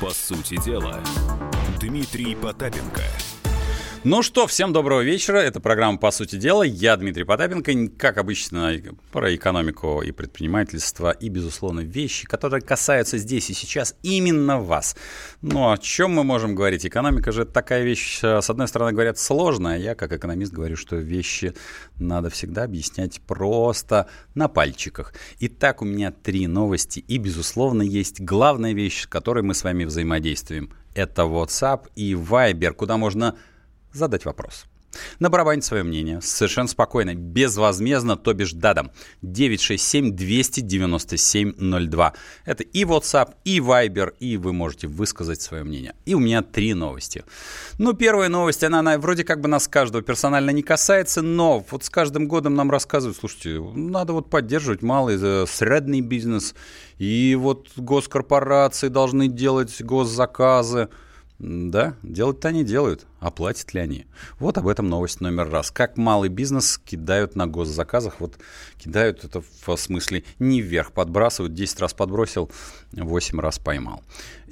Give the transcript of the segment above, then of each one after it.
По сути дела, Дмитрий Потапенко – ну что, всем доброго вечера. Это программа «По сути дела». Я Дмитрий Потапенко. Как обычно, про экономику и предпринимательство, и, безусловно, вещи, которые касаются здесь и сейчас именно вас. Ну, о чем мы можем говорить? Экономика же такая вещь, с одной стороны, говорят, сложная. Я, как экономист, говорю, что вещи надо всегда объяснять просто на пальчиках. Итак, у меня три новости. И, безусловно, есть главная вещь, с которой мы с вами взаимодействуем. Это WhatsApp и Viber, куда можно задать вопрос. Набарабанить свое мнение совершенно спокойно, безвозмездно, то бишь дадом. 967-297-02. Это и WhatsApp, и Viber, и вы можете высказать свое мнение. И у меня три новости. Ну, первая новость, она, она вроде как бы нас каждого персонально не касается, но вот с каждым годом нам рассказывают, слушайте, надо вот поддерживать малый, э, средний бизнес, и вот госкорпорации должны делать госзаказы. Да, делать-то они делают, а платят ли они? Вот об этом новость номер раз. Как малый бизнес кидают на госзаказах, вот кидают это в смысле не вверх, подбрасывают, 10 раз подбросил, 8 раз поймал.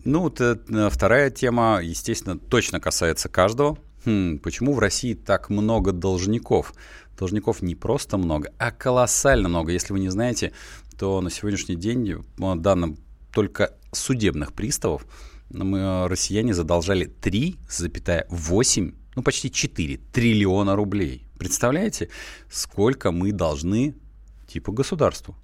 Ну, вот, э, вторая тема, естественно, точно касается каждого. Хм, почему в России так много должников? Должников не просто много, а колоссально много. Если вы не знаете, то на сегодняшний день, по данным только судебных приставов, мы, э, россияне задолжали 3,8, ну почти 4 триллиона рублей. Представляете, сколько мы должны типа государству?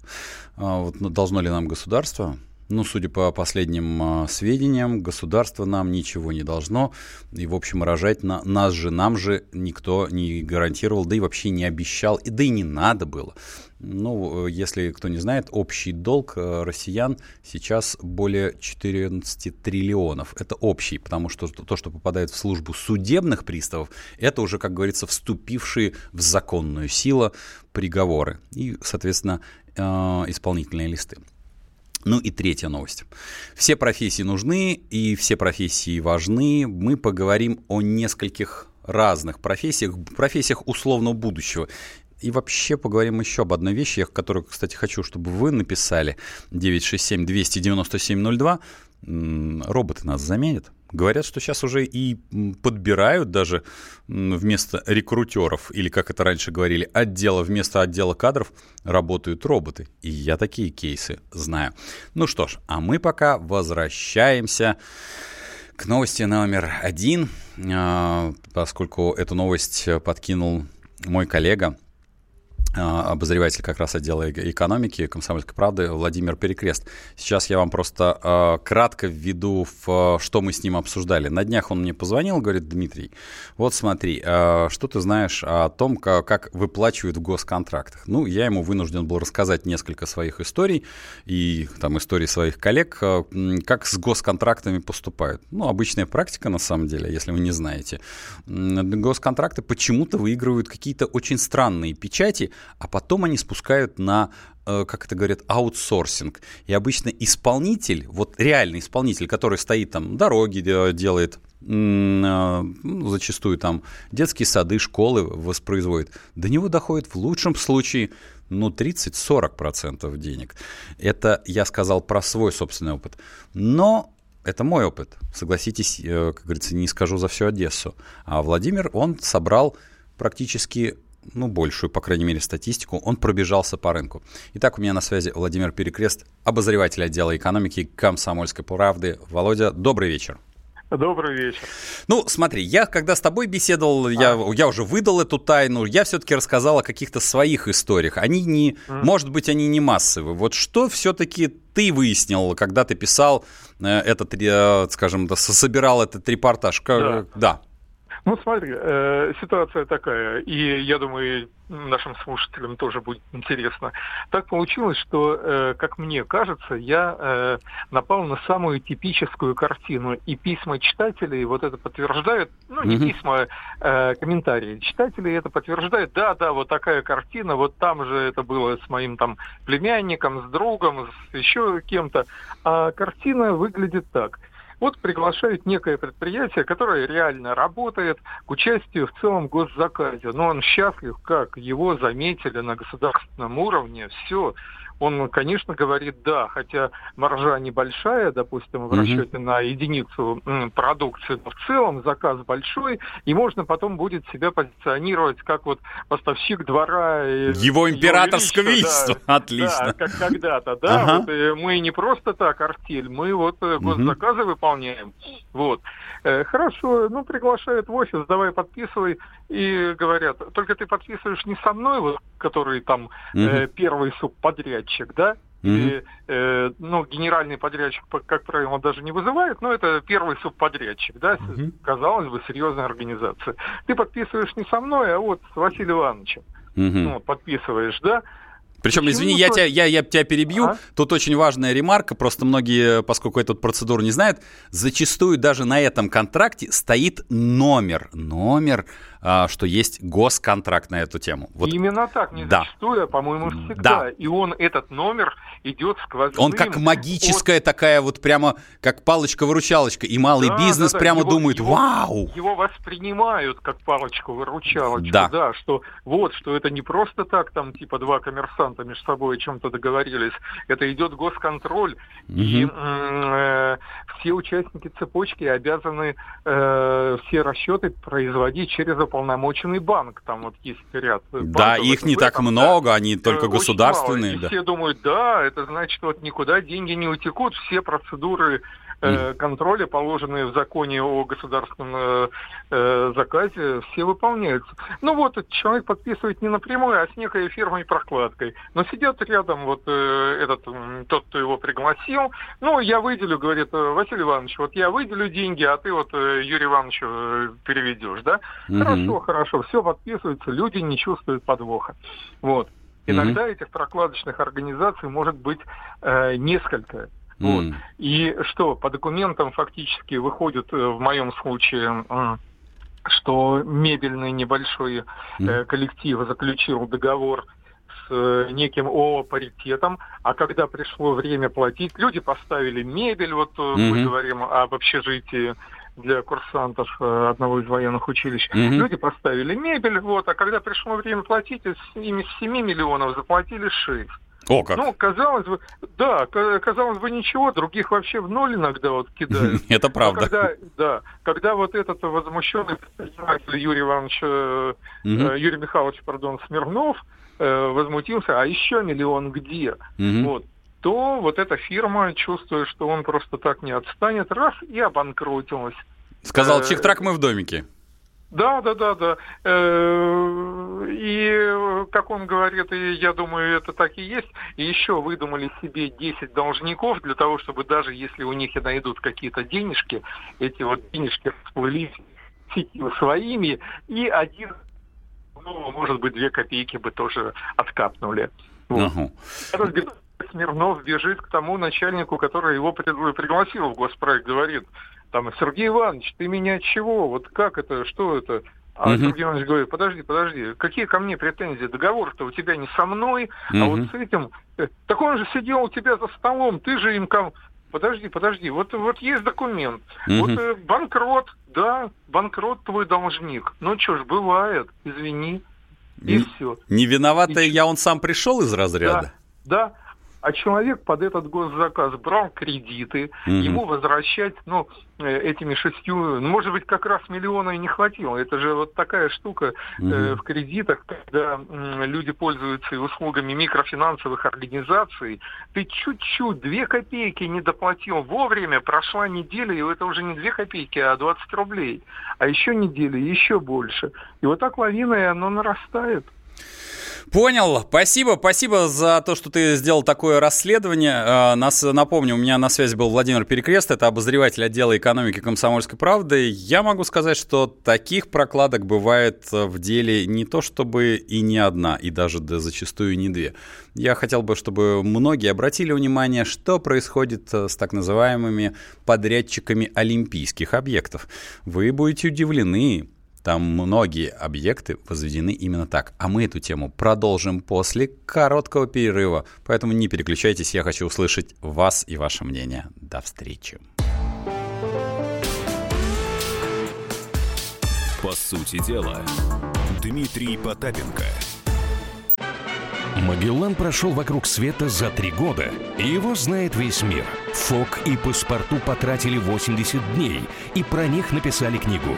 А вот, ну, должно ли нам государство? Ну, судя по последним а, сведениям, государство нам ничего не должно. И, в общем, рожать на, нас же, нам же никто не гарантировал, да и вообще не обещал, и да и не надо было. Ну, если кто не знает, общий долг э, россиян сейчас более 14 триллионов. Это общий, потому что то, что попадает в службу судебных приставов, это уже, как говорится, вступившие в законную силу приговоры и, соответственно, э, исполнительные листы. Ну и третья новость. Все профессии нужны и все профессии важны. Мы поговорим о нескольких разных профессиях, профессиях условного будущего. И вообще поговорим еще об одной вещи, я которую, кстати, хочу, чтобы вы написали 967-297-02. Роботы нас заменят. Говорят, что сейчас уже и подбирают даже вместо рекрутеров, или как это раньше говорили, отдела вместо отдела кадров работают роботы. И я такие кейсы знаю. Ну что ж, а мы пока возвращаемся к новости номер один, а, поскольку эту новость подкинул мой коллега обозреватель как раз отдела экономики «Комсомольской правды» Владимир Перекрест. Сейчас я вам просто э, кратко введу, в, что мы с ним обсуждали. На днях он мне позвонил, говорит, Дмитрий, вот смотри, что ты знаешь о том, как, выплачивают в госконтрактах? Ну, я ему вынужден был рассказать несколько своих историй и там истории своих коллег, как с госконтрактами поступают. Ну, обычная практика, на самом деле, если вы не знаете. Госконтракты почему-то выигрывают какие-то очень странные печати, а потом они спускают на э, как это говорят, аутсорсинг. И обычно исполнитель, вот реальный исполнитель, который стоит там, дороги делает, э, ну, зачастую там детские сады, школы воспроизводит, до него доходит в лучшем случае ну, 30-40% денег. Это я сказал про свой собственный опыт. Но это мой опыт. Согласитесь, э, как говорится, не скажу за всю Одессу. А Владимир, он собрал практически ну, большую, по крайней мере, статистику, он пробежался по рынку. Итак, у меня на связи Владимир Перекрест, обозреватель отдела экономики «Комсомольской правды». Володя, добрый вечер. Добрый вечер. Ну, смотри, я когда с тобой беседовал, а. я, я уже выдал эту тайну, я все-таки рассказал о каких-то своих историях. Они не, mm. может быть, они не массовые. Вот что все-таки ты выяснил, когда ты писал э, этот, э, скажем, собирал этот репортаж? Да. да. Ну, смотри, э, ситуация такая, и я думаю, нашим слушателям тоже будет интересно. Так получилось, что, э, как мне кажется, я э, напал на самую типическую картину, и письма читателей вот это подтверждают, ну, не письма, э, комментарии. Читатели это подтверждают, да, да, вот такая картина, вот там же это было с моим там племянником, с другом, с еще кем-то, а картина выглядит так – вот приглашают некое предприятие, которое реально работает к участию в целом госзаказе. Но он счастлив, как его заметили на государственном уровне. Все, он, конечно, говорит да, хотя маржа небольшая, допустим, в расчете на единицу продукции, но в целом заказ большой, и можно потом будет себя позиционировать как вот поставщик двора. Его императорское величество, да, отлично. Да, как когда-то, да, ага. вот, э, мы не просто так артель, мы вот э, госзаказы угу. выполняем, вот. Э, хорошо, ну, приглашают в офис, давай подписывай, и говорят, только ты подписываешь не со мной, вот, который там угу. э, первый субподрядчик, да, или, э, ну, генеральный подрядчик, как правило, даже не вызывает, но это первый субподрядчик, да, угу. казалось бы, серьезная организация. Ты подписываешь не со мной, а вот с Василием Ивановичем. Угу. Ну, подписываешь, да, причем, извини, я тебя, я, я тебя перебью. А? Тут очень важная ремарка. Просто многие, поскольку эту процедуру не знают, зачастую даже на этом контракте стоит номер. Номер а, что есть госконтракт на эту тему. Вот. Именно так, не да. зачастую, а, по-моему, всегда. Да. И он, этот номер, идет сквозным. Он как магическая от... такая вот прямо, как палочка-выручалочка. И малый да, бизнес да, да. прямо его, думает, его, вау! Его воспринимают как палочку-выручалочку, да. да, что вот, что это не просто так, там, типа, два коммерсанта между собой о чем-то договорились. Это идет госконтроль, угу. и э, все участники цепочки обязаны э, все расчеты производить через уполномоченный банк. Там вот есть ряд. Да, их не так там, много, да, они только государственные. Да. Все думают, да, это значит, вот никуда деньги не утекут, все процедуры э, контроля, положенные в законе о государственном э, э, заказе, все выполняются. Ну вот, человек подписывает не напрямую, а с некой фирмой прокладкой. Но сидят рядом вот э, этот, тот, кто его пригласил. Ну, я выделю, говорит, э, Василий Иванович, вот я выделю деньги, а ты вот Юрий Ивановичу э, переведешь, да? Угу. Хорошо, хорошо, все подписывается, люди не чувствуют подвоха. Вот. Иногда mm-hmm. этих прокладочных организаций может быть э, несколько. Mm. Вот. И что, по документам фактически выходит э, в моем случае, что мебельный небольшой э, коллектив заключил договор с э, неким ООО паритетом, а когда пришло время платить, люди поставили мебель, вот mm-hmm. мы говорим об общежитии, для курсантов одного из военных училищ. Угу. Люди поставили мебель, вот, а когда пришло время платить, ими с 7 миллионов заплатили 6. О, как. Ну, казалось бы, да, казалось бы, ничего, других вообще в ноль иногда вот кидают. Это правда. когда, да, когда вот этот возмущенный предприниматель Юрий Иванович, угу. Юрий Михайлович, пардон, Смирнов, возмутился, а еще миллион где? Угу. Вот то вот эта фирма, чувствуя, что он просто так не отстанет, раз и обанкротилась. Сказал, чих-трак мы в домике. Да, да, да, да. Э, и, как он говорит, и я думаю, это так и есть, и еще выдумали себе 10 должников для того, чтобы даже если у них и найдут какие-то денежки, эти вот денежки всплыли своими, и один, ну, может быть, две копейки бы тоже откапнули. Вот. Угу. Смирнов бежит к тому начальнику, который его пригласил в госпроект, говорит, там, Сергей Иванович, ты меня чего? Вот как это, что это? А угу. Сергей Иванович говорит, подожди, подожди, какие ко мне претензии? Договор-то у тебя не со мной, угу. а вот с этим... Э, так он же сидел у тебя за столом, ты же им... Ком... Подожди, подожди, вот, вот есть документ. Угу. Вот э, банкрот, да, банкрот твой должник. Ну что ж, бывает, извини. И не, все. Не виноватый я, он сам пришел из разряда? Да, да а человек под этот госзаказ брал кредиты, mm-hmm. ему возвращать, ну, э, этими шестью, ну, может быть, как раз миллиона и не хватило. Это же вот такая штука mm-hmm. э, в кредитах, когда э, люди пользуются услугами микрофинансовых организаций. Ты чуть-чуть, две копейки не доплатил вовремя, прошла неделя, и это уже не две копейки, а 20 рублей. А еще неделя, еще больше. И вот так лавина, и оно нарастает. Понял. Спасибо. Спасибо за то, что ты сделал такое расследование. А, нас, напомню, у меня на связи был Владимир Перекрест, это обозреватель отдела экономики комсомольской правды. Я могу сказать, что таких прокладок бывает в деле не то чтобы и не одна, и даже да, зачастую не две. Я хотел бы, чтобы многие обратили внимание, что происходит э, с так называемыми подрядчиками олимпийских объектов. Вы будете удивлены, там многие объекты возведены именно так. А мы эту тему продолжим после короткого перерыва. Поэтому не переключайтесь, я хочу услышать вас и ваше мнение. До встречи. По сути дела, Дмитрий Потапенко – Магеллан прошел вокруг света за три года, и его знает весь мир. Фок и паспорту потратили 80 дней, и про них написали книгу.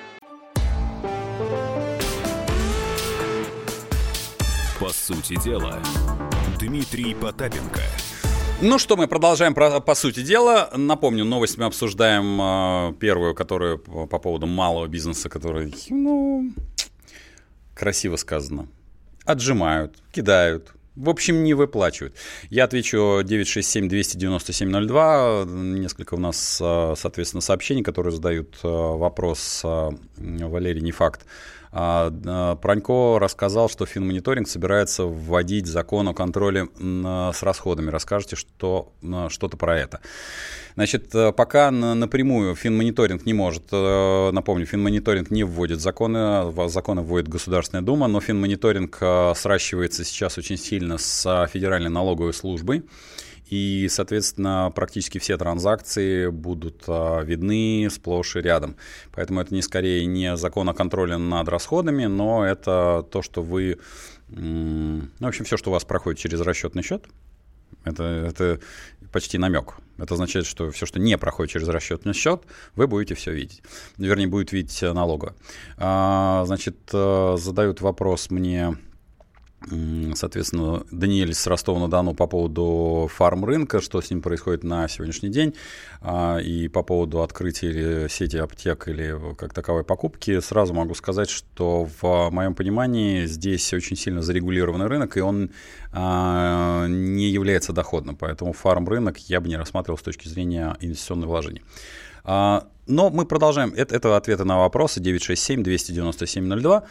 По сути дела, Дмитрий Потапенко. Ну что, мы продолжаем про, по сути дела. Напомню, новость мы обсуждаем э, первую, которую по, по поводу малого бизнеса, который, ну, красиво сказано, отжимают, кидают, в общем, не выплачивают. Я отвечу 967-297-02. Несколько у нас, э, соответственно, сообщений, которые задают э, вопрос Валерий, не факт. А, Пронько рассказал, что финмониторинг собирается вводить закон о контроле с расходами. Расскажите что, что-то про это. Значит, э, пока напрямую финмониторинг не может, э, напомню, финмониторинг не вводит законы, законы вводит Государственная Дума, но финмониторинг э, сращивается сейчас очень сильно с Федеральной налоговой службой. И, соответственно, практически все транзакции будут а, видны сплошь и рядом. Поэтому это не скорее не закон о контроле над расходами, но это то, что вы... Ну, в общем, все, что у вас проходит через расчетный счет, это, это почти намек. Это означает, что все, что не проходит через расчетный счет, вы будете все видеть. Вернее, будет видеть налога. Значит, э, задают вопрос мне Соответственно, Даниэль с Ростова-на-Дону по поводу фарм-рынка, что с ним происходит на сегодняшний день, а, и по поводу открытия сети аптек или как таковой покупки, сразу могу сказать, что в моем понимании здесь очень сильно зарегулированный рынок, и он а, не является доходным, поэтому фарм-рынок я бы не рассматривал с точки зрения инвестиционных вложений. А, но мы продолжаем. Это, это ответы на вопросы 967-297-02.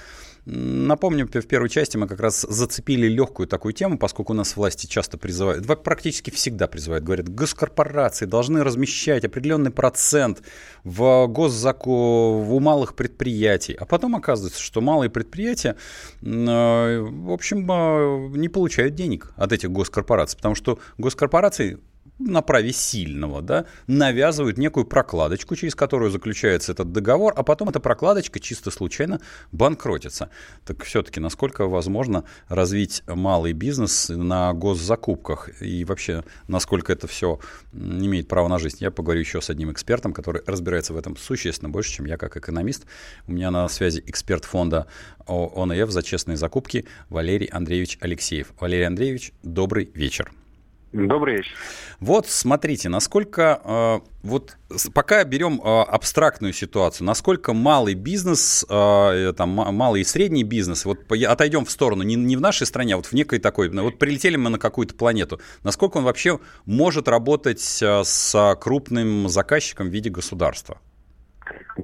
Напомню, в первой части мы как раз зацепили легкую такую тему, поскольку у нас власти часто призывают, практически всегда призывают, говорят, госкорпорации должны размещать определенный процент в госзаку у малых предприятий. А потом оказывается, что малые предприятия, э, в общем, э, не получают денег от этих госкорпораций, потому что госкорпорации на праве сильного, да, навязывают некую прокладочку, через которую заключается этот договор, а потом эта прокладочка чисто случайно банкротится. Так все-таки насколько возможно развить малый бизнес на госзакупках и вообще насколько это все имеет право на жизнь? Я поговорю еще с одним экспертом, который разбирается в этом существенно больше, чем я как экономист. У меня на связи эксперт фонда ОНФ за честные закупки Валерий Андреевич Алексеев. Валерий Андреевич, добрый вечер. Добрый вечер. Вот смотрите, насколько э, вот пока берем э, абстрактную ситуацию, насколько малый бизнес, э, там малый и средний бизнес, вот отойдем в сторону не, не в нашей стране, а вот в некой такой, вот прилетели мы на какую-то планету, насколько он вообще может работать с крупным заказчиком в виде государства?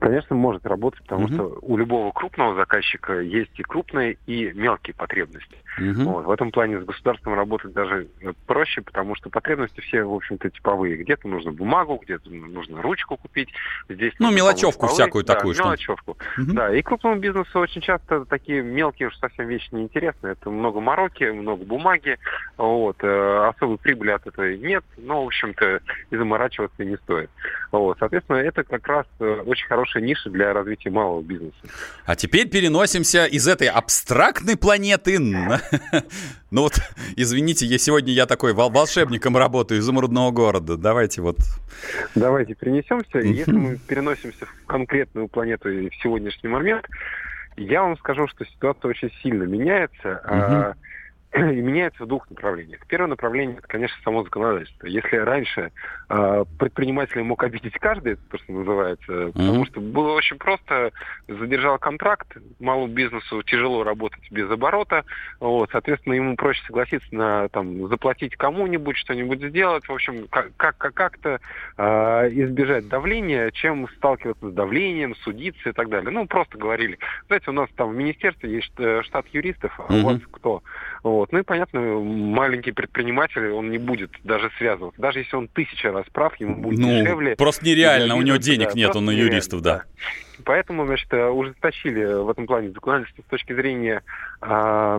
Конечно, может работать, потому угу. что у любого крупного заказчика есть и крупные, и мелкие потребности. Угу. Вот. В этом плане с государством работать даже э, проще, потому что потребности все, в общем-то, типовые. Где-то нужно бумагу, где-то нужно ручку купить. Здесь ну, мелочевку всякую да, такую. Что... мелочевку. Угу. Да, и крупному бизнесу очень часто такие мелкие уж совсем вещи неинтересны. Это много мороки, много бумаги, вот. Э, особой прибыли от этого нет, но, в общем-то, и заморачиваться не стоит. Вот. Соответственно, это как раз э, очень хорошая ниша для развития малого бизнеса. А теперь переносимся из этой абстрактной планеты Ну вот, извините, я сегодня я такой волшебником работаю изумрудного города. Давайте вот. Давайте перенесемся. Если мы переносимся в конкретную планету и в сегодняшний момент, я вам скажу, что ситуация очень сильно меняется. И меняется в двух направлениях. Первое направление, это, конечно, само законодательство. Если раньше э, предприниматель мог обидеть каждый, это то, что называется, mm-hmm. потому что было очень просто, задержал контракт, малому бизнесу тяжело работать без оборота, вот, соответственно, ему проще согласиться на там, заплатить кому-нибудь, что-нибудь сделать, в общем, как- как- как-то э, избежать давления, чем сталкиваться с давлением, судиться и так далее. Ну, просто говорили, знаете, у нас там в министерстве есть э, штат юристов, а mm-hmm. у вас кто? Вот. Ну и понятно, маленький предприниматель, он не будет даже связываться. Даже если он тысяча раз прав, ему будет ну, дешевле. Просто нереально, у него денег да, нет, он на юристов, да. да. Поэтому, значит, ужесточили в этом плане законодательство с точки зрения а,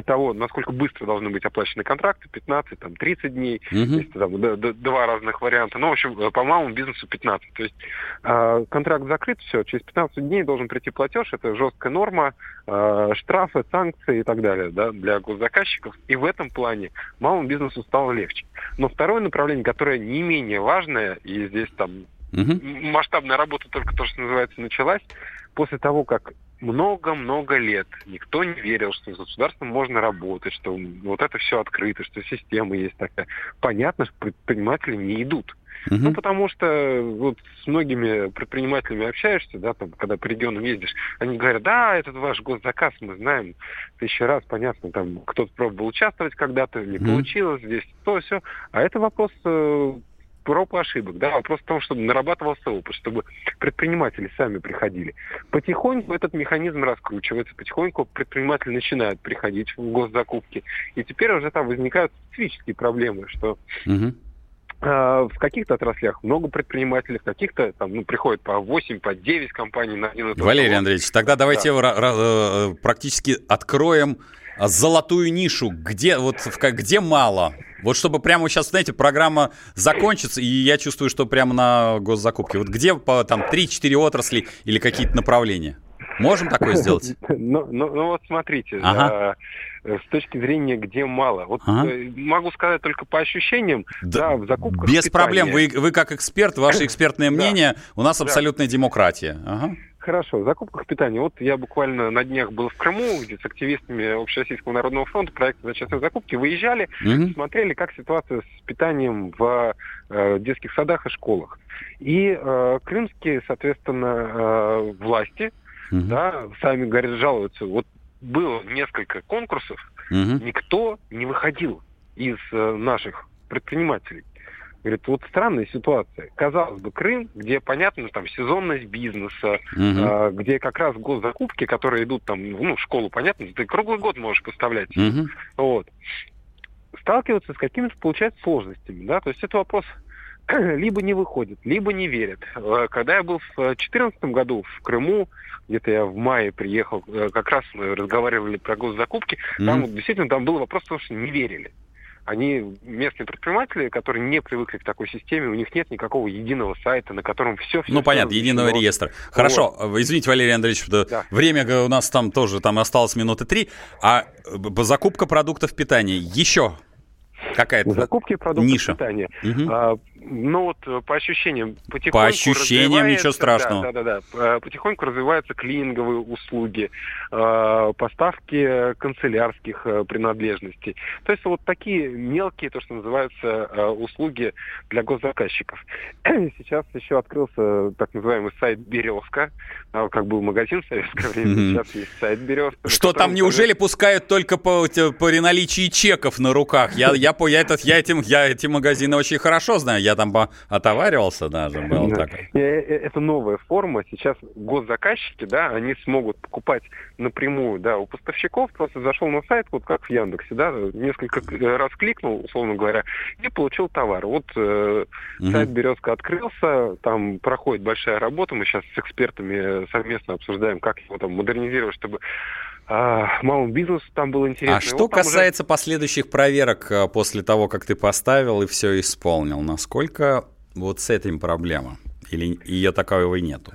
того, насколько быстро должны быть оплачены контракты, 15, там, 30 дней, угу. есть там, д- д- два разных варианта. Ну, в общем, э, по малому бизнесу 15. То есть э, контракт закрыт, все, через 15 дней должен прийти платеж, это жесткая норма, э, штрафы, санкции и так далее да, для госзаказчиков. И в этом плане малому бизнесу стало легче. Но второе направление, которое не менее важное, и здесь там угу. масштабная работа только то, что называется, началась, после того, как много-много лет никто не верил, что с государством можно работать, что вот это все открыто, что система есть такая. Понятно, что предприниматели не идут. Uh-huh. Ну, потому что вот с многими предпринимателями общаешься, да, там, когда по регионам ездишь, они говорят, да, этот ваш госзаказ мы знаем тысячу раз, понятно, там кто-то пробовал участвовать когда-то, не uh-huh. получилось, здесь то, все. А это вопрос э, проб и ошибок. Да? Вопрос в том, чтобы нарабатывался опыт, чтобы предприниматели сами приходили. Потихоньку этот механизм раскручивается, потихоньку предприниматели начинают приходить в госзакупки. И теперь уже там возникают специфические проблемы, что угу. в каких-то отраслях много предпринимателей, в каких-то там ну, приходит по 8, по 9 компаний на один Валерий Андреевич, тогда давайте да. Э, практически откроем золотую нишу, где, вот, где мало. Вот чтобы прямо сейчас, знаете, программа закончится, и я чувствую, что прямо на госзакупке. Вот где по, там 3-4 отрасли или какие-то направления? Можем такое сделать? Ну, ну, ну вот смотрите, ага. э, с точки зрения, где мало. Вот ага. э, могу сказать только по ощущениям, да, да в закупках Без питания. проблем. Вы, вы как эксперт, ваше экспертное мнение, у нас абсолютная демократия. Ага. Хорошо, в закупках питания. Вот я буквально на днях был в Крыму, где с активистами Общероссийского народного фронта проекта за частные закупки выезжали, mm-hmm. смотрели, как ситуация с питанием в э, детских садах и школах. И э, крымские, соответственно, э, власти, mm-hmm. да, сами говорят, жалуются. Вот было несколько конкурсов, mm-hmm. никто не выходил из э, наших предпринимателей. Говорит, вот странная ситуация. Казалось бы, Крым, где, понятно, там сезонность бизнеса, угу. э, где как раз госзакупки, которые идут там, ну, в школу, понятно, ты круглый год можешь поставлять. Угу. Вот. Сталкиваются с какими-то, получается, сложностями, да, то есть это вопрос либо не выходит, либо не верят. Э, когда я был в 2014 году в Крыму, где-то я в мае приехал, э, как раз мы разговаривали про госзакупки, mm там действительно там был вопрос, потому что не верили они местные предприниматели, которые не привыкли к такой системе, у них нет никакого единого сайта, на котором все... все ну, понятно, все единого реестра. Хорошо, вот. извините, Валерий Андреевич, да. время у нас там тоже, там осталось минуты три, а закупка продуктов питания еще какая-то закупки продуктов ниша. питания. Угу. Ну вот э, по ощущениям потихоньку По ощущениям ничего страшного. Да, да, да, да. Потихоньку развиваются клининговые услуги, а, поставки канцелярских э, принадлежностей. То есть вот такие мелкие, то, что называются, э, услуги для госзаказчиков. Сейчас еще открылся так называемый сайт Березка. А, как был магазин в советское время, сейчас есть сайт Березка. Что там неужели пускают только по, по наличии чеков на руках? Я, я, я, этот, я, этим, я эти магазины очень хорошо знаю. Я я там отоваривался даже, был да. такой. Э, э, это новая форма. Сейчас госзаказчики, да, они смогут покупать напрямую, да, у поставщиков. Просто зашел на сайт, вот как в Яндексе, да, несколько раз кликнул, условно говоря, и получил товар. Вот э, угу. сайт Березка открылся, там проходит большая работа. Мы сейчас с экспертами совместно обсуждаем, как его там модернизировать, чтобы малому бизнесу там было интересно. А что вот касается уже... последующих проверок а, после того, как ты поставил и все исполнил, насколько вот с этим проблема? Или ее таковой нету?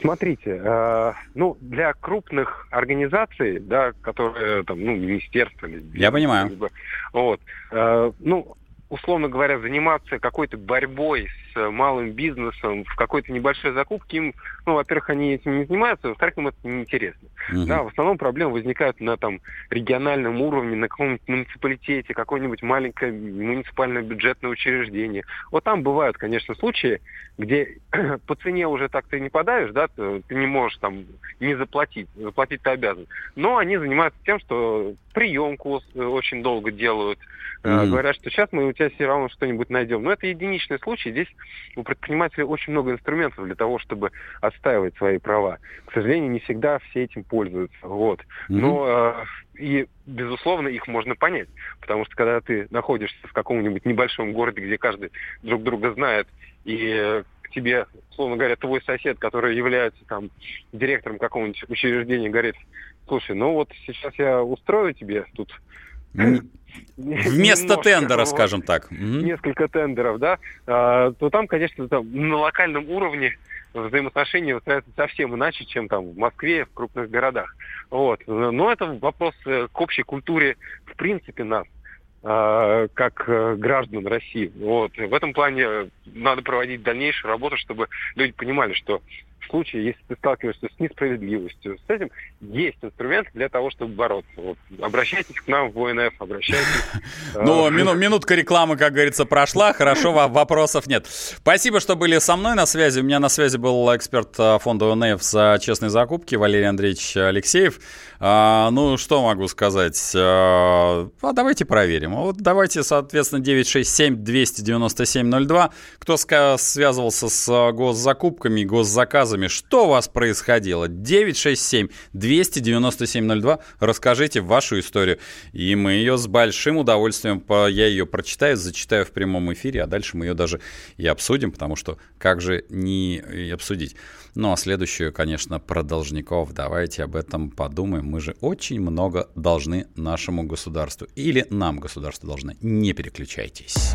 Смотрите, э, ну, для крупных организаций, да, которые, там, ну, министерства... Или, Я понимаю. Либо, вот, э, ну, условно говоря, заниматься какой-то борьбой с малым бизнесом в какой-то небольшой закупке, им, ну, во-первых, они этим не занимаются, во-вторых, им это неинтересно. Uh-huh. Да, в основном проблемы возникают на там региональном уровне, на каком-нибудь муниципалитете, какое-нибудь маленькое муниципальное бюджетное учреждение. Вот там бывают, конечно, случаи, где по цене уже так ты не подаешь, да, ты, ты не можешь там не заплатить, заплатить ты обязан. Но они занимаются тем, что приемку очень долго делают, mm-hmm. говорят, что сейчас мы у тебя все равно что-нибудь найдем. Но это единичный случай. Здесь у предпринимателей очень много инструментов для того, чтобы отстаивать свои права. К сожалению, не всегда все этим пользуются. Вот. Mm-hmm. Но э, и, безусловно, их можно понять. Потому что когда ты находишься в каком-нибудь небольшом городе, где каждый друг друга знает, и тебе, условно говоря, твой сосед, который является там директором какого-нибудь учреждения, говорит, слушай, ну вот сейчас я устрою тебе тут Вместо тендера, скажем так. Несколько тендеров, да, а, то там, конечно, там, на локальном уровне взаимоотношения выстраиваются совсем иначе, чем там в Москве, в крупных городах. Вот. Но это вопрос э, к общей культуре, в принципе, нас а, как э, граждан России. Вот. В этом плане надо проводить дальнейшую работу, чтобы люди понимали, что случае, если ты сталкиваешься с несправедливостью, с этим есть инструмент для того, чтобы бороться. Вот. Обращайтесь к нам в ОНФ, обращайтесь. Ну, минутка рекламы, как говорится, прошла. Хорошо, вопросов нет. Спасибо, что были со мной на связи. У меня на связи был эксперт а, фонда ОНФ за честные закупки Валерий Андреевич Алексеев. А, ну, что могу сказать? А, а давайте проверим. Вот давайте, соответственно, 967-297-02. Кто связывался с госзакупками, госзаказами, что у вас происходило? 967-297-02. Расскажите вашу историю. И мы ее с большим удовольствием, я ее прочитаю, зачитаю в прямом эфире, а дальше мы ее даже и обсудим, потому что как же не обсудить. Ну а следующую, конечно, про должников. Давайте об этом подумаем. Мы же очень много должны нашему государству. Или нам государство должно. Не переключайтесь.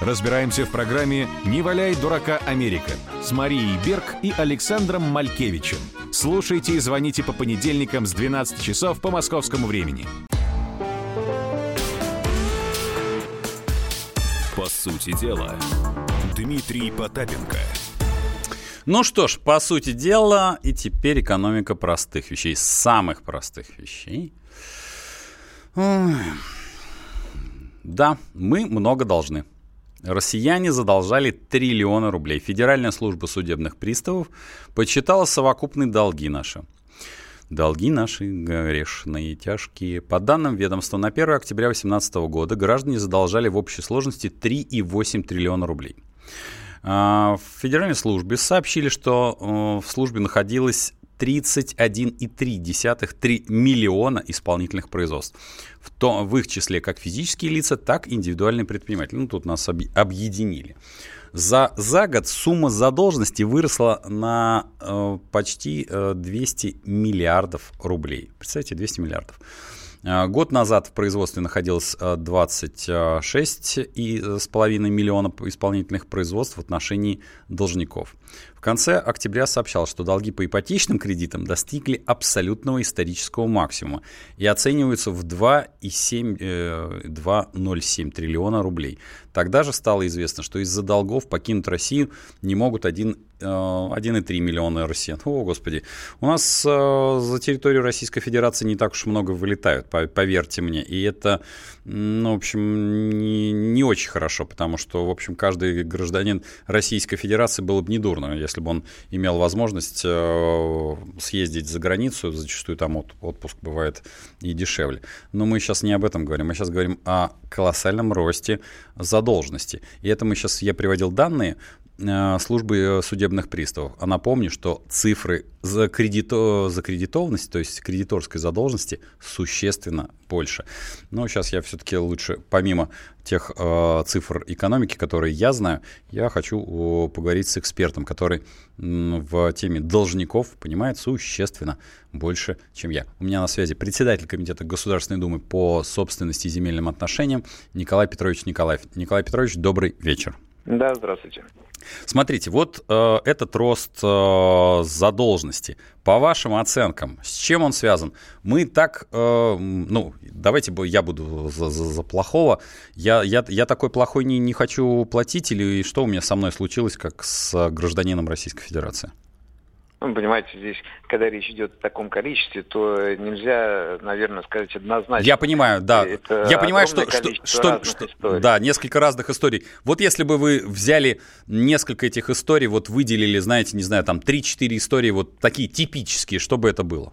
Разбираемся в программе «Не валяй дурака Америка» с Марией Берг и Александром Малькевичем. Слушайте и звоните по понедельникам с 12 часов по московскому времени. По сути дела, Дмитрий Потапенко. Ну что ж, по сути дела, и теперь экономика простых вещей, самых простых вещей. Ой. Да, мы много должны. Россияне задолжали триллиона рублей. Федеральная служба судебных приставов подсчитала совокупные долги наши. Долги наши грешные, тяжкие. По данным ведомства, на 1 октября 2018 года граждане задолжали в общей сложности 3,8 триллиона рублей. А, в федеральной службе сообщили, что э, в службе находилось 31,3 миллиона исполнительных производств. В, том, в их числе как физические лица, так и индивидуальные предприниматели. Ну, тут нас объединили. За, за год сумма задолженности выросла на э, почти э, 200 миллиардов рублей. Представьте, 200 миллиардов. Э, год назад в производстве находилось 26,5 э, миллиона исполнительных производств в отношении должников конце октября сообщал, что долги по ипотечным кредитам достигли абсолютного исторического максимума и оцениваются в 2,7, э, 2,07 триллиона рублей. Тогда же стало известно, что из-за долгов покинуть Россию не могут 1, 1,3 э, миллиона россиян. О, Господи. У нас э, за территорию Российской Федерации не так уж много вылетают, поверьте мне. И это, ну, в общем, не, не очень хорошо, потому что, в общем, каждый гражданин Российской Федерации было бы недурно, если если бы он имел возможность э, съездить за границу, зачастую там отпуск бывает и дешевле. Но мы сейчас не об этом говорим, мы сейчас говорим о колоссальном росте задолженности. И это мы сейчас, я приводил данные, службы судебных приставов. А напомню, что цифры за, кредито, за кредитованность, то есть кредиторской задолженности, существенно больше. Но сейчас я все-таки лучше, помимо тех э, цифр экономики, которые я знаю, я хочу э, поговорить с экспертом, который э, в теме должников понимает существенно больше, чем я. У меня на связи председатель Комитета Государственной Думы по собственности и земельным отношениям Николай Петрович Николаев. Николай Петрович, добрый вечер. Да, здравствуйте. Смотрите, вот э, этот рост э, задолженности, по вашим оценкам, с чем он связан? Мы так, э, ну, давайте я буду за, за, за плохого. Я, я, я такой плохой не, не хочу платить, или что у меня со мной случилось, как с гражданином Российской Федерации? Ну, понимаете, здесь, когда речь идет о таком количестве, то нельзя, наверное, сказать однозначно. Я понимаю, да. Это Я понимаю, что, что, что, что да, несколько разных историй. Вот если бы вы взяли несколько этих историй, вот выделили, знаете, не знаю, там 3-4 истории, вот такие типические, что бы это было?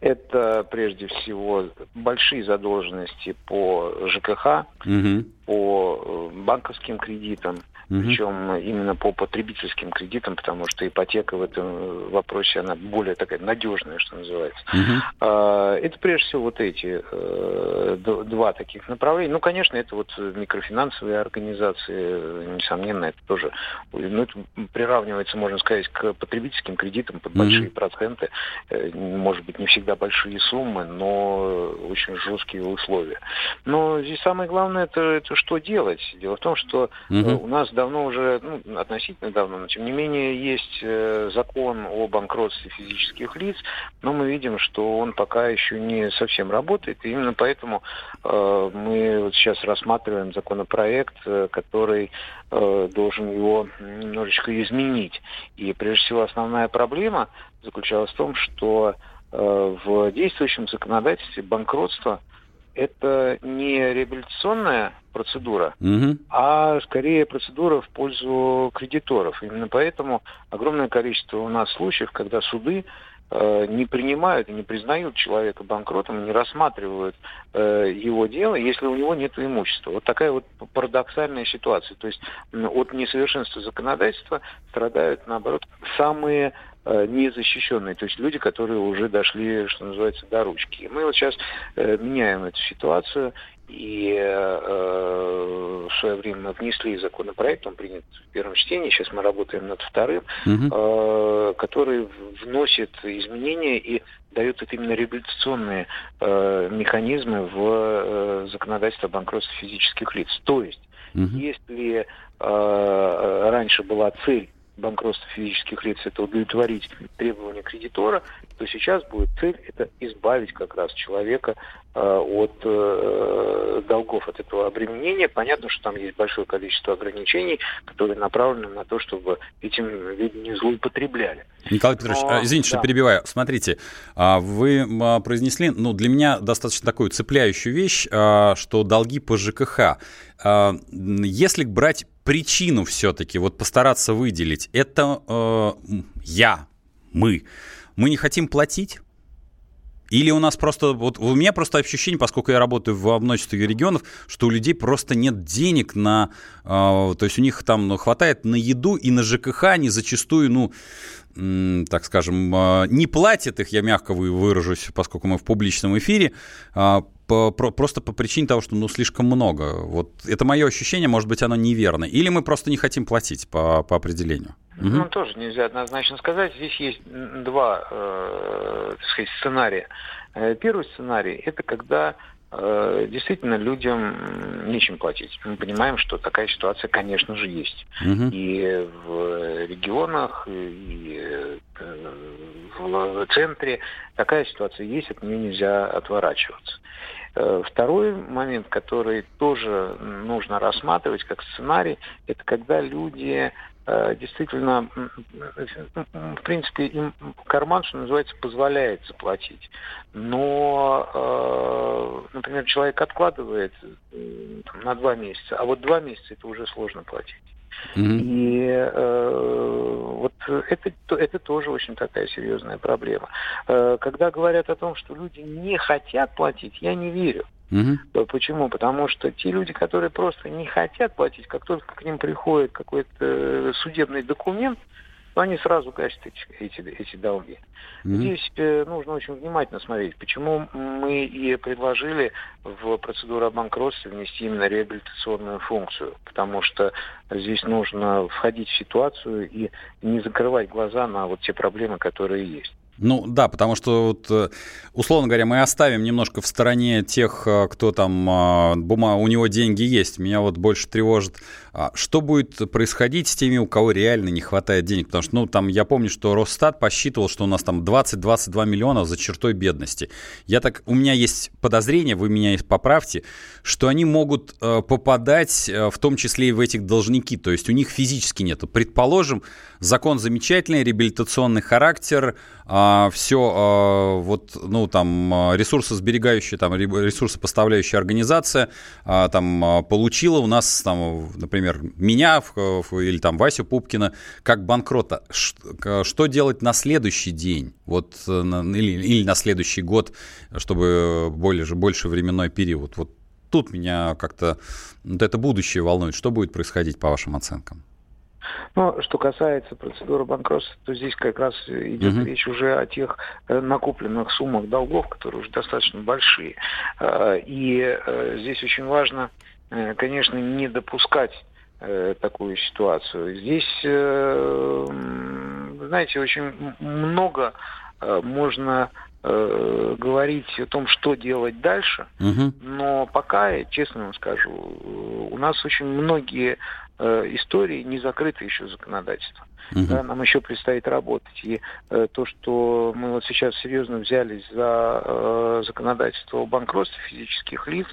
Это прежде всего большие задолженности по ЖКХ, угу. по э, банковским кредитам, угу. причем именно по потребительским кредитам, потому что ипотека в этом вопросе она более такая надежная, что называется. Угу. Это прежде всего вот эти э, два таких направления. Ну, конечно, это вот микрофинансовые организации, несомненно, это тоже ну, это приравнивается, можно сказать, к потребительским кредитам под большие угу. проценты. Э, может быть, не всегда большие суммы, но очень жесткие условия. Но здесь самое главное это, это что делать. Дело в том, что угу. у нас давно уже, ну, относительно давно, но тем не менее есть э, закон о банкротстве физических лиц, но мы видим, что он пока еще не совсем работает, и именно поэтому э, мы вот сейчас рассматриваем законопроект, э, который э, должен его немножечко изменить. И прежде всего основная проблема заключалась в том, что э, в действующем законодательстве банкротство – это не реабилитационная процедура, угу. а скорее процедура в пользу кредиторов. Именно поэтому огромное количество у нас случаев, когда суды э, не принимают и не признают человека банкротом, не рассматривают э, его дело, если у него нет имущества. Вот такая вот парадоксальная ситуация. То есть от несовершенства законодательства страдают, наоборот, самые незащищенные, то есть люди, которые уже дошли, что называется, до ручки. И мы вот сейчас э, меняем эту ситуацию, и э, в свое время мы внесли законопроект, он принят в первом чтении, сейчас мы работаем над вторым, угу. э, который вносит изменения и дает это именно реабилитационные э, механизмы в э, законодательство о банкротстве физических лиц. То есть, угу. если э, раньше была цель банкротства физических лиц это удовлетворить требования кредитора, то сейчас будет цель это избавить как раз человека э, от э, долгов, от этого обременения. Понятно, что там есть большое количество ограничений, которые направлены на то, чтобы этим люди не злоупотребляли. Николай Петрович, Но, извините, да. что перебиваю. Смотрите, а, вы а, произнесли, ну, для меня достаточно такую цепляющую вещь, а, что долги по ЖКХ. Если брать причину все-таки, вот постараться выделить, это э, я, мы, мы не хотим платить? Или у нас просто, вот у меня просто ощущение, поскольку я работаю во множестве регионов, что у людей просто нет денег на, э, то есть у них там ну, хватает на еду и на ЖКХ, они зачастую, ну, так скажем, э, не платят их, я мягко выражусь, поскольку мы в публичном эфире, э, по, про, просто по причине того, что ну слишком много. Вот это мое ощущение, может быть, оно неверно. Или мы просто не хотим платить по, по определению. Ну, угу. тоже нельзя однозначно сказать. Здесь есть два, э, так сказать, сценария. Э, первый сценарий – это когда э, действительно людям нечем платить. Мы понимаем, что такая ситуация, конечно же, есть. Угу. И в регионах, и э, в центре такая ситуация есть, от нее нельзя отворачиваться. Э, второй момент, который тоже нужно рассматривать как сценарий, это когда люди э, действительно, в принципе, им карман, что называется, позволяет заплатить. Но, э, например, человек откладывает на два месяца, а вот два месяца это уже сложно платить. Mm-hmm. И э, вот это, это тоже очень такая серьезная проблема. Э, когда говорят о том, что люди не хотят платить, я не верю. Угу. Почему? Потому что те люди, которые просто не хотят платить, как только к ним приходит какой-то судебный документ, но они сразу гасят эти, эти, эти долги. Mm-hmm. Здесь э, нужно очень внимательно смотреть, почему мы и предложили в процедуру о банкротстве внести именно реабилитационную функцию, потому что здесь нужно входить в ситуацию и не закрывать глаза на вот те проблемы, которые есть. Ну да, потому что, вот, э, условно говоря, мы оставим немножко в стороне тех, э, кто там, э, бума, у него деньги есть. Меня вот больше тревожит что будет происходить с теми, у кого реально не хватает денег? Потому что, ну, там, я помню, что Росстат посчитывал, что у нас там 20-22 миллиона за чертой бедности. Я так, у меня есть подозрение, вы меня поправьте, что они могут э, попадать э, в том числе и в этих должники, то есть у них физически нету. Предположим, закон замечательный, реабилитационный характер, э, все, э, вот, ну, там, ресурсосберегающая, там, ресурсопоставляющая организация, э, там, получила у нас, там, например, меня или там Васю Пупкина как банкрота. Что делать на следующий день? Вот, э, или, или на следующий год, чтобы более, больше временной период? Вот тут меня как-то вот это будущее волнует. Что будет происходить по вашим оценкам? Ну, что касается процедуры банкротства, то здесь как раз идет uh-huh. речь уже о тех э, накопленных суммах долгов, которые уже достаточно большие. Э, и здесь очень важно, конечно, не допускать такую ситуацию. Здесь, знаете, очень много можно э, говорить о том, что делать дальше, угу. но пока, честно вам скажу, у нас очень многие э, истории не закрыты еще законодательством. Угу. Да, нам еще предстоит работать. И э, то, что мы вот сейчас серьезно взялись за э, законодательство о банкротстве физических лиц,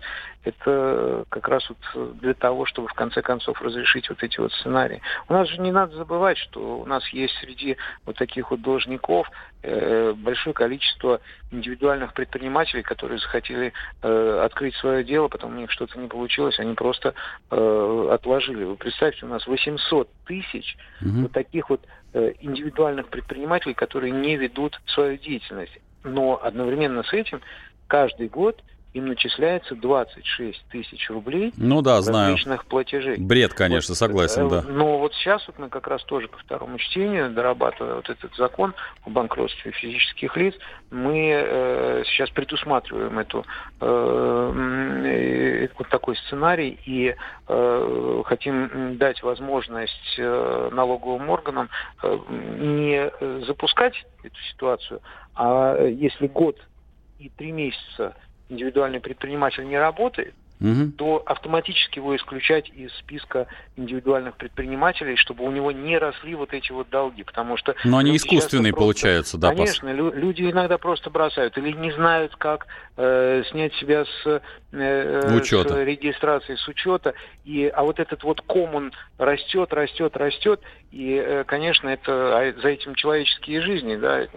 это как раз вот для того, чтобы в конце концов разрешить вот эти вот сценарии. У нас же не надо забывать, что у нас есть среди вот таких вот должников э, большое количество индивидуальных предпринимателей, которые захотели э, открыть свое дело, потом у них что-то не получилось, они просто э, отложили. Вы представьте, у нас 800 тысяч угу. вот таких вот э, индивидуальных предпринимателей, которые не ведут свою деятельность. Но одновременно с этим каждый год им начисляется 26 тысяч рублей ну, да, знаю. различных платежей. Бред, конечно, вот, согласен, э, да. Но вот сейчас вот мы как раз тоже по второму чтению, дорабатывая вот этот закон о банкротстве физических лиц, мы э, сейчас предусматриваем эту, э, э, вот такой сценарий и э, хотим дать возможность э, налоговым органам э, не запускать эту ситуацию, а если год и три месяца индивидуальный предприниматель не работает, угу. то автоматически его исключать из списка индивидуальных предпринимателей, чтобы у него не росли вот эти вот долги, потому что... Но они искусственные просто, получаются, да? Конечно, пос... люди иногда просто бросают или не знают, как э, снять себя с, э, учета. с регистрации, с учета, и, а вот этот вот коммун растет, растет, растет, и, э, конечно, это а за этим человеческие жизни, да,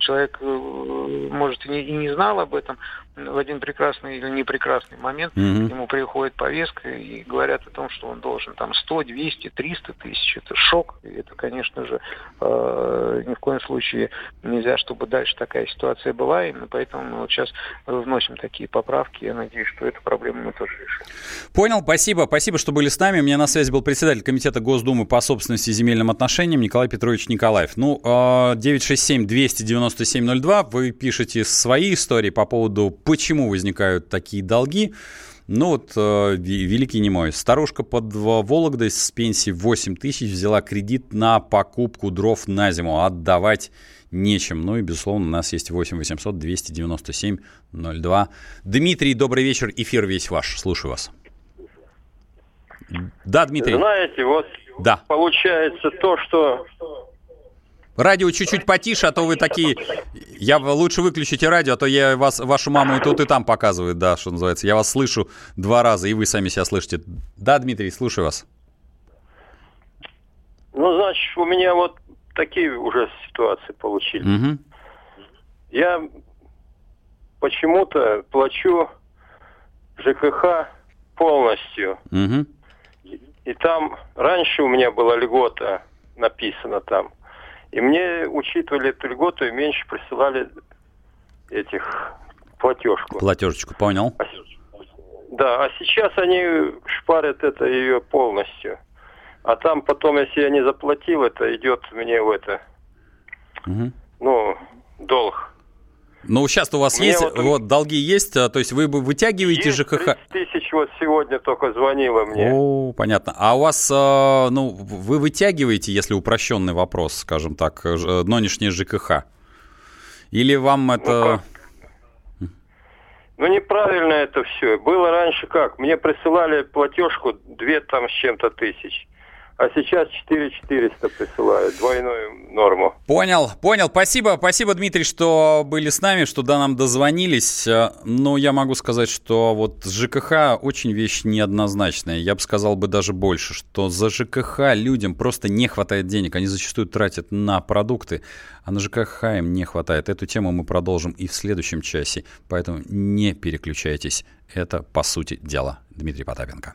человек э, может и не, и не знал об этом в один прекрасный или непрекрасный момент, mm-hmm к нему приходит повестка и говорят о том, что он должен там 100, 200, 300 тысяч. Это шок. И это, конечно же, э, ни в коем случае нельзя, чтобы дальше такая ситуация была. Именно поэтому мы вот сейчас вносим такие поправки. Я надеюсь, что эту проблему мы тоже решим. Понял, спасибо. Спасибо, что были с нами. У меня на связи был председатель Комитета Госдумы по собственности и земельным отношениям Николай Петрович Николаев. Ну, 967-297-02. Э, Вы пишете свои истории по поводу, почему возникают такие долги. Ну вот, э, великий немой. Старушка под Вологдой с пенсии 8 тысяч взяла кредит на покупку дров на зиму. Отдавать нечем. Ну и, безусловно, у нас есть 8 800 297 02. Дмитрий, добрый вечер. Эфир весь ваш. Слушаю вас. Да, Дмитрий. Знаете, вот да. получается то, что Радио чуть-чуть потише, а то вы такие... Я лучше выключите радио, а то я вас, вашу маму и тут, и там показываю, да, что называется. Я вас слышу два раза, и вы сами себя слышите. Да, Дмитрий, слушаю вас. Ну, значит, у меня вот такие уже ситуации получились. Угу. Я почему-то плачу ЖКХ полностью. Угу. И там раньше у меня была льгота написана там – и мне учитывали эту льготу и меньше присылали этих платежку. Платежечку, понял. А, да, а сейчас они шпарят это ее полностью. А там потом, если я не заплатил, это идет мне в это, угу. ну, долг. Ну, сейчас у вас у есть, вот, вот долги есть, а, то есть вы вытягиваете есть ЖКХ? тысяч вот сегодня только звонила мне. О, понятно. А у вас, а, ну, вы вытягиваете, если упрощенный вопрос, скажем так, нынешнее ЖКХ? Или вам ну, это... Ну, Ну, неправильно это все. Было раньше как? Мне присылали платежку две там с чем-то тысяч а сейчас 4400 присылают, двойную норму. Понял, понял. Спасибо, спасибо, Дмитрий, что были с нами, что до нам дозвонились. Э, но я могу сказать, что вот ЖКХ очень вещь неоднозначная. Я бы сказал бы даже больше, что за ЖКХ людям просто не хватает денег. Они зачастую тратят на продукты, а на ЖКХ им не хватает. Эту тему мы продолжим и в следующем часе, поэтому не переключайтесь. Это, по сути дела, Дмитрий Потапенко.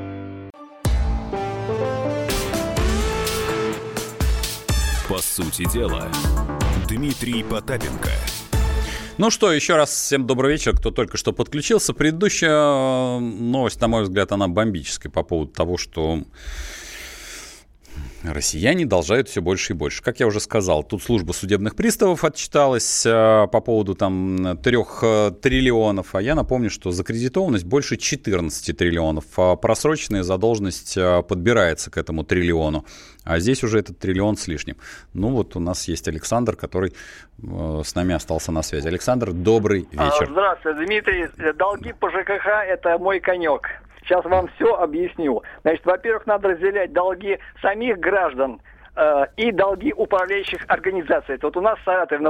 По сути дела, Дмитрий Потапенко. Ну что, еще раз всем добрый вечер, кто только что подключился. Предыдущая э, новость, на мой взгляд, она бомбическая по поводу того, что россияне должают все больше и больше. Как я уже сказал, тут служба судебных приставов отчиталась э, по поводу там трех э, триллионов, а я напомню, что закредитованность больше 14 триллионов, а просроченная задолженность э, подбирается к этому триллиону, а здесь уже этот триллион с лишним. Ну вот у нас есть Александр, который э, с нами остался на связи. Александр, добрый а, вечер. Здравствуйте, Дмитрий. Долги по ЖКХ – это мой конек. Сейчас вам все объясню. Значит, во-первых, надо разделять долги самих граждан э, и долги управляющих организаций. Вот у нас в Саратове,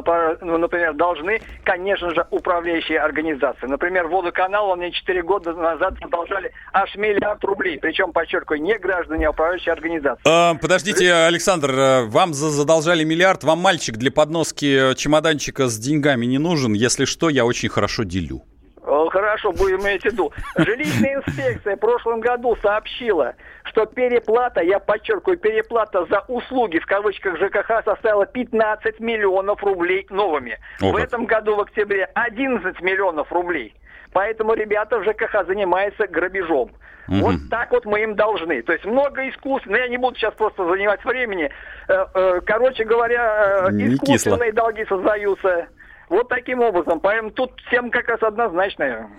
ну, например, должны, конечно же, управляющие организации. Например, водоканал мне 4 года назад задолжали аж миллиард рублей. Причем, подчеркиваю, не граждане, а управляющие организации. А, подождите, Александр, э, вам задолжали миллиард, вам мальчик для подноски чемоданчика с деньгами не нужен. Если что, я очень хорошо делю. Хорошо, будем иметь в виду. Жилищная инспекция в прошлом году сообщила, что переплата, я подчеркиваю, переплата за услуги в кавычках ЖКХ составила 15 миллионов рублей новыми. О, в этом году в октябре 11 миллионов рублей. Поэтому ребята в ЖКХ занимаются грабежом. Угу. Вот так вот мы им должны. То есть много искусств. я не буду сейчас просто занимать времени. Э, э, короче говоря, э, искусственные долги создаются. Вот таким образом. Поэтому тут всем как раз однозначная.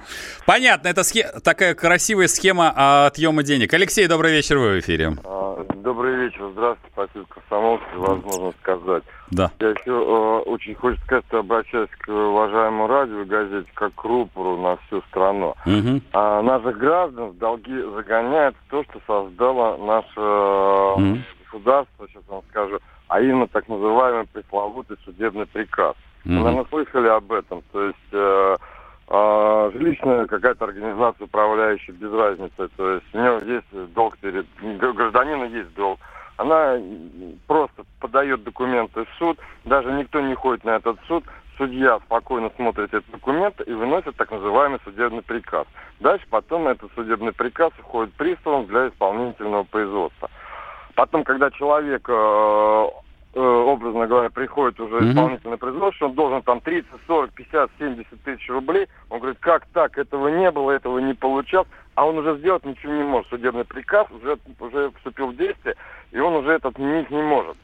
Понятно. Это схе... такая красивая схема отъема денег. Алексей, добрый вечер, вы в эфире. А, добрый вечер. Здравствуйте, спасибо комсомолцы, возможно сказать. Да. Я еще э, очень хочется сказать, что обращаюсь к уважаемому радио газете как к рупору на всю страну. Угу. А наших граждан в долги загоняют в то, что создало наше угу. государство, сейчас вам скажу, а именно так называемый пресловутый судебный приказ. Mm-hmm. Наверное, слышали об этом. То есть э, э, жилищная какая-то организация управляющая, без разницы. То есть у нее есть долг перед... Гражданина есть долг. Она просто подает документы в суд, даже никто не ходит на этот суд, судья спокойно смотрит этот документ и выносит так называемый судебный приказ. Дальше потом этот судебный приказ уходит приставом для исполнительного производства. Потом, когда человек Э, образно говоря, приходит уже mm-hmm. исполнительное производство, он должен там 30, 40, 50, 70 тысяч рублей. Он говорит, как так, этого не было, этого не получал. А он уже сделать ничего не может. Судебный приказ уже, уже вступил в действие, и он уже это отменить не может.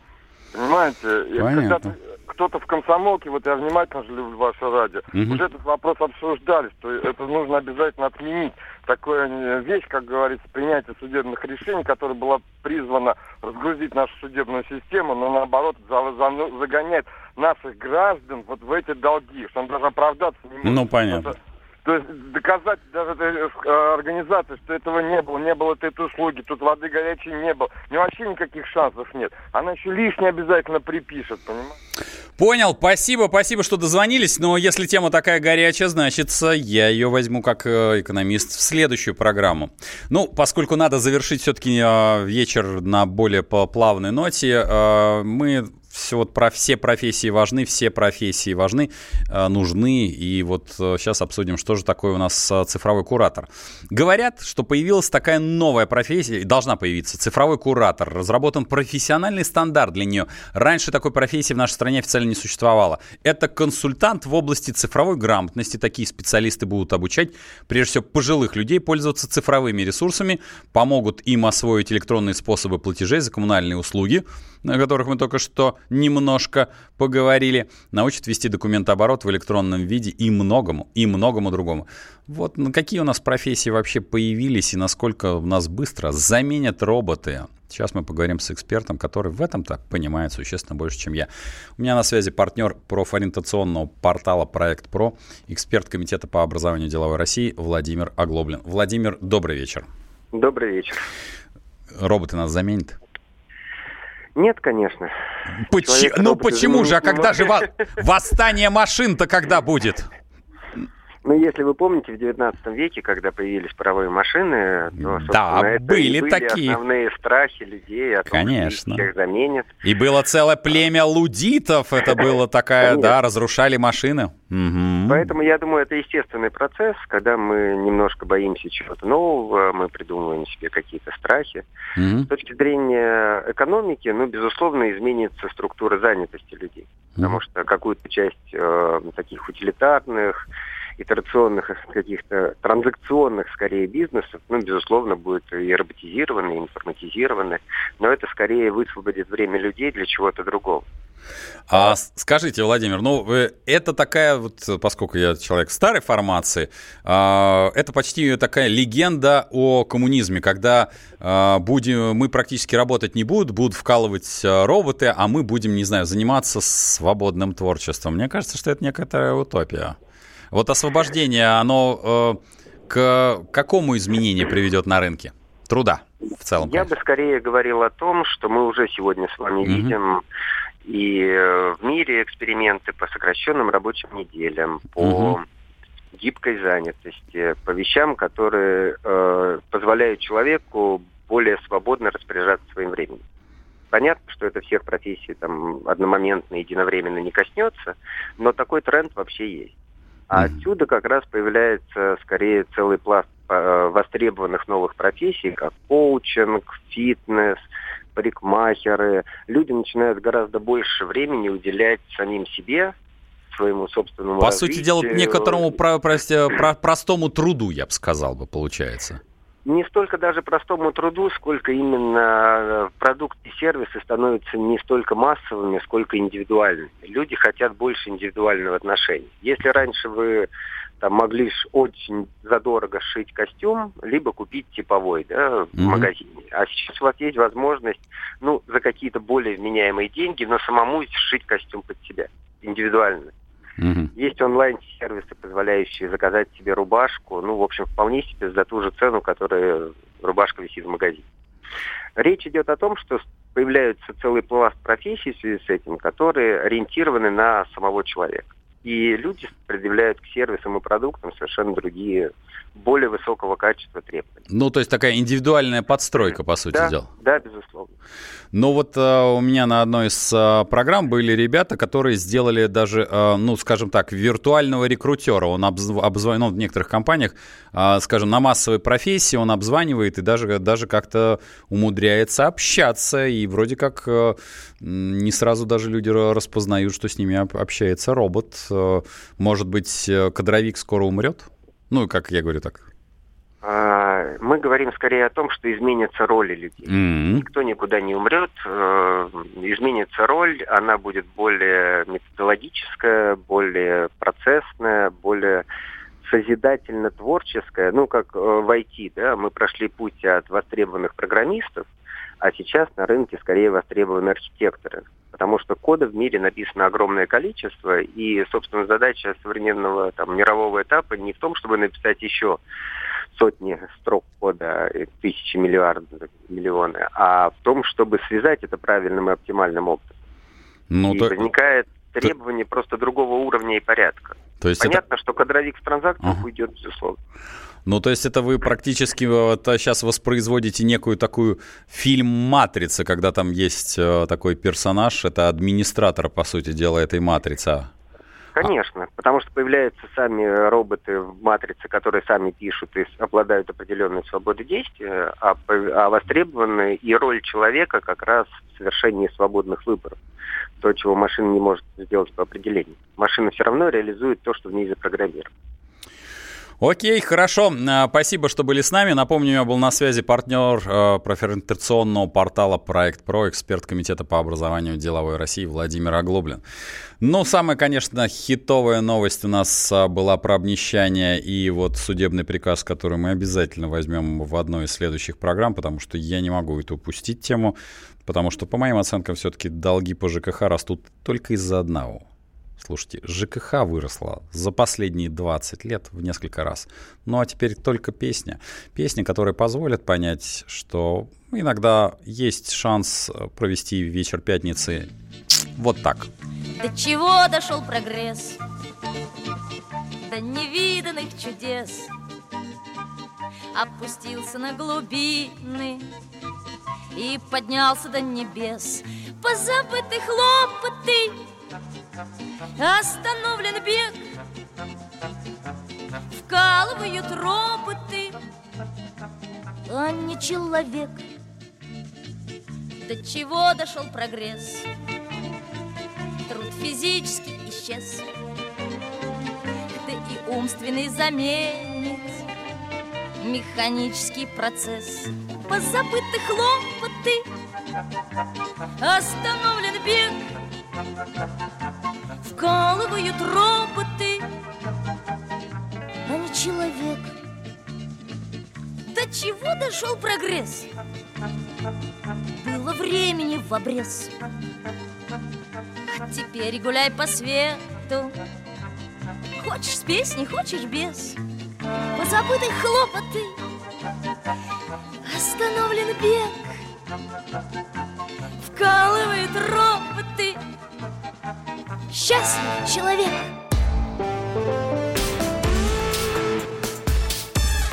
Понимаете? Понятно. Кто-то в комсомолке, вот я внимательно же люблю ваше радио, угу. уже этот вопрос обсуждали, что это нужно обязательно отменить. Такая вещь, как говорится, принятие судебных решений, которая была призвана разгрузить нашу судебную систему, но наоборот за, за, загонять наших граждан вот в эти долги, что он даже оправдаться не может. Ну, понятно. Это, то есть доказать даже этой э, организации, что этого не было, не было этой услуги, тут воды горячей не было. У нее вообще никаких шансов нет. Она еще лишнее обязательно припишет, понимаете? Понял, спасибо, спасибо, что дозвонились. Но если тема такая горячая, значит, я ее возьму как э, экономист в следующую программу. Ну, поскольку надо завершить все-таки э, вечер на более плавной ноте, мы все вот про все профессии важны, все профессии важны, э, нужны. И вот сейчас обсудим, что же такое у нас цифровой куратор. Говорят, что появилась такая новая профессия, должна появиться, цифровой куратор. Разработан профессиональный стандарт для нее. Раньше такой профессии в нашей стране официально не существовало. Это консультант в области цифровой грамотности. Такие специалисты будут обучать, прежде всего, пожилых людей пользоваться цифровыми ресурсами, помогут им освоить электронные способы платежей за коммунальные услуги, о которых мы только что немножко поговорили, научат вести документооборот в электронном виде и многому, и многому другому. Вот какие у нас профессии вообще появились и насколько у нас быстро заменят роботы. Сейчас мы поговорим с экспертом, который в этом-то понимает существенно больше, чем я. У меня на связи партнер профориентационного портала «Проект ПРО», эксперт Комитета по образованию деловой России Владимир Оглоблин. Владимир, добрый вечер. Добрый вечер. Роботы нас заменят? Нет, конечно. Поч... Ну почему же? А когда же во... восстание машин-то когда будет? Ну, если вы помните, в 19 веке, когда появились паровые машины, то, да, это были, были такие. основные страхи людей о том, Конечно. что их заменят. И было целое племя лудитов, это было такая, да, разрушали машины. Угу. Поэтому я думаю, это естественный процесс, когда мы немножко боимся чего-то нового, мы придумываем себе какие-то страхи. Угу. С точки зрения экономики, ну, безусловно, изменится структура занятости людей. Угу. Потому что какую-то часть э, таких утилитарных, итерационных каких-то транзакционных, скорее, бизнесов, ну, безусловно, будет и роботизированы, и информатизированы, но это скорее высвободит время людей для чего-то другого. А скажите, Владимир, ну это такая вот, поскольку я человек старой формации, а, это почти такая легенда о коммунизме, когда а, будем, мы практически работать не будут, будут вкалывать а, роботы, а мы будем, не знаю, заниматься свободным творчеством. Мне кажется, что это некая утопия. Вот освобождение, оно э, к какому изменению приведет на рынке труда в целом? Я бы скорее говорил о том, что мы уже сегодня с вами mm-hmm. видим и э, в мире эксперименты по сокращенным рабочим неделям, по mm-hmm. гибкой занятости, по вещам, которые э, позволяют человеку более свободно распоряжаться своим временем. Понятно, что это всех профессий там одномоментно, единовременно не коснется, но такой тренд вообще есть. А отсюда как раз появляется скорее целый пласт э, востребованных новых профессий, как коучинг, фитнес, парикмахеры. Люди начинают гораздо больше времени уделять самим себе, своему собственному По развитию. сути дела, некоторому про, прости, про, простому труду, я бы сказал бы, получается не столько даже простому труду, сколько именно э, продукты и сервисы становятся не столько массовыми, сколько индивидуальными. Люди хотят больше индивидуального отношения. Если раньше вы там могли очень задорого сшить костюм, либо купить типовой да, в mm-hmm. магазине. А сейчас у вас есть возможность, ну, за какие-то более вменяемые деньги, но самому сшить костюм под себя индивидуально. Угу. Есть онлайн-сервисы, позволяющие заказать себе рубашку, ну, в общем, вполне себе за ту же цену, которая рубашка висит в магазине. Речь идет о том, что появляется целый пласт профессий в связи с этим, которые ориентированы на самого человека. И люди предъявляют к сервисам и продуктам совершенно другие более высокого качества требований. Ну, то есть такая индивидуальная подстройка, по сути да, дела. Да, безусловно. Ну вот э, у меня на одной из э, программ были ребята, которые сделали даже, э, ну, скажем так, виртуального рекрутера. Он обзв... обзвонил ну, в некоторых компаниях, э, скажем, на массовой профессии он обзванивает и даже, даже как-то умудряется общаться. И вроде как э, не сразу даже люди распознают, что с ними общается робот. Э, может быть, э, кадровик скоро умрет? Ну, как я говорю так. А, мы говорим скорее о том, что изменится роли людей. Mm-hmm. Никто никуда не умрет. Э, изменится роль, она будет более методологическая, более процессная, более созидательно-творческая. Ну, как в IT, да, мы прошли путь от востребованных программистов, а сейчас на рынке скорее востребованы архитекторы потому что кода в мире написано огромное количество, и, собственно, задача современного там, мирового этапа не в том, чтобы написать еще сотни строк кода, тысячи миллиардов, миллионы, а в том, чтобы связать это правильным и оптимальным образом. Ну, и так... возникает требование просто другого уровня и порядка. То есть Понятно, это... что кадровик в транзакциях ага. уйдет, безусловно. Ну, то есть это вы практически вот сейчас воспроизводите некую такую фильм «Матрица», когда там есть э, такой персонаж, это администратор, по сути дела, этой «Матрицы». Конечно, потому что появляются сами роботы в матрице, которые сами пишут и обладают определенной свободой действия, а, а востребованы и роль человека как раз в совершении свободных выборов. То, чего машина не может сделать по определению. Машина все равно реализует то, что в ней запрограммировано. Окей, хорошо. А, спасибо, что были с нами. Напомню, меня был на связи партнер э, профориентационного портала «Проект ПРО», эксперт Комитета по образованию деловой России Владимир Оглоблин. Ну, самая, конечно, хитовая новость у нас а, была про обнищание и вот судебный приказ, который мы обязательно возьмем в одной из следующих программ, потому что я не могу эту упустить тему, потому что, по моим оценкам, все-таки долги по ЖКХ растут только из-за одного – Слушайте, ЖКХ выросла за последние 20 лет в несколько раз. Ну а теперь только песня. Песня, которая позволит понять, что иногда есть шанс э, провести вечер пятницы вот так. До чего дошел прогресс? До невиданных чудес Опустился на глубины И поднялся до небес Позабыты хлопоты Остановлен бег. Вкалывают роботы. А не человек. До чего дошел прогресс? Труд физически исчез. Да и умственный заменит. Механический процесс. Позабыты хлопоты. Остановлен бег Вкалывают роботы, а не человек. До чего дошел прогресс? Было времени в обрез. А теперь гуляй по свету. Хочешь с песней, хочешь без. Позабыты хлопоты. Остановлен бег. Вкалывает роботы. Счастлив человек.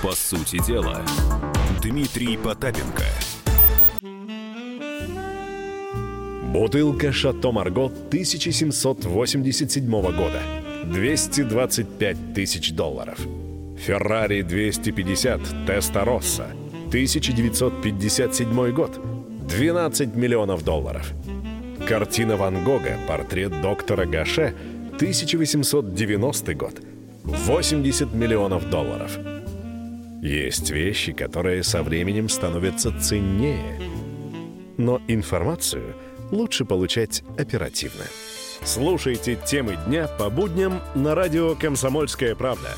По сути дела, Дмитрий Потапенко. Бутылка «Шато Марго» 1787 года. 225 тысяч долларов. «Феррари 250 Теста Росса» 1957 год. 12 миллионов долларов. Картина Ван Гога «Портрет доктора Гаше» 1890 год. 80 миллионов долларов. Есть вещи, которые со временем становятся ценнее. Но информацию лучше получать оперативно. Слушайте темы дня по будням на радио «Комсомольская правда».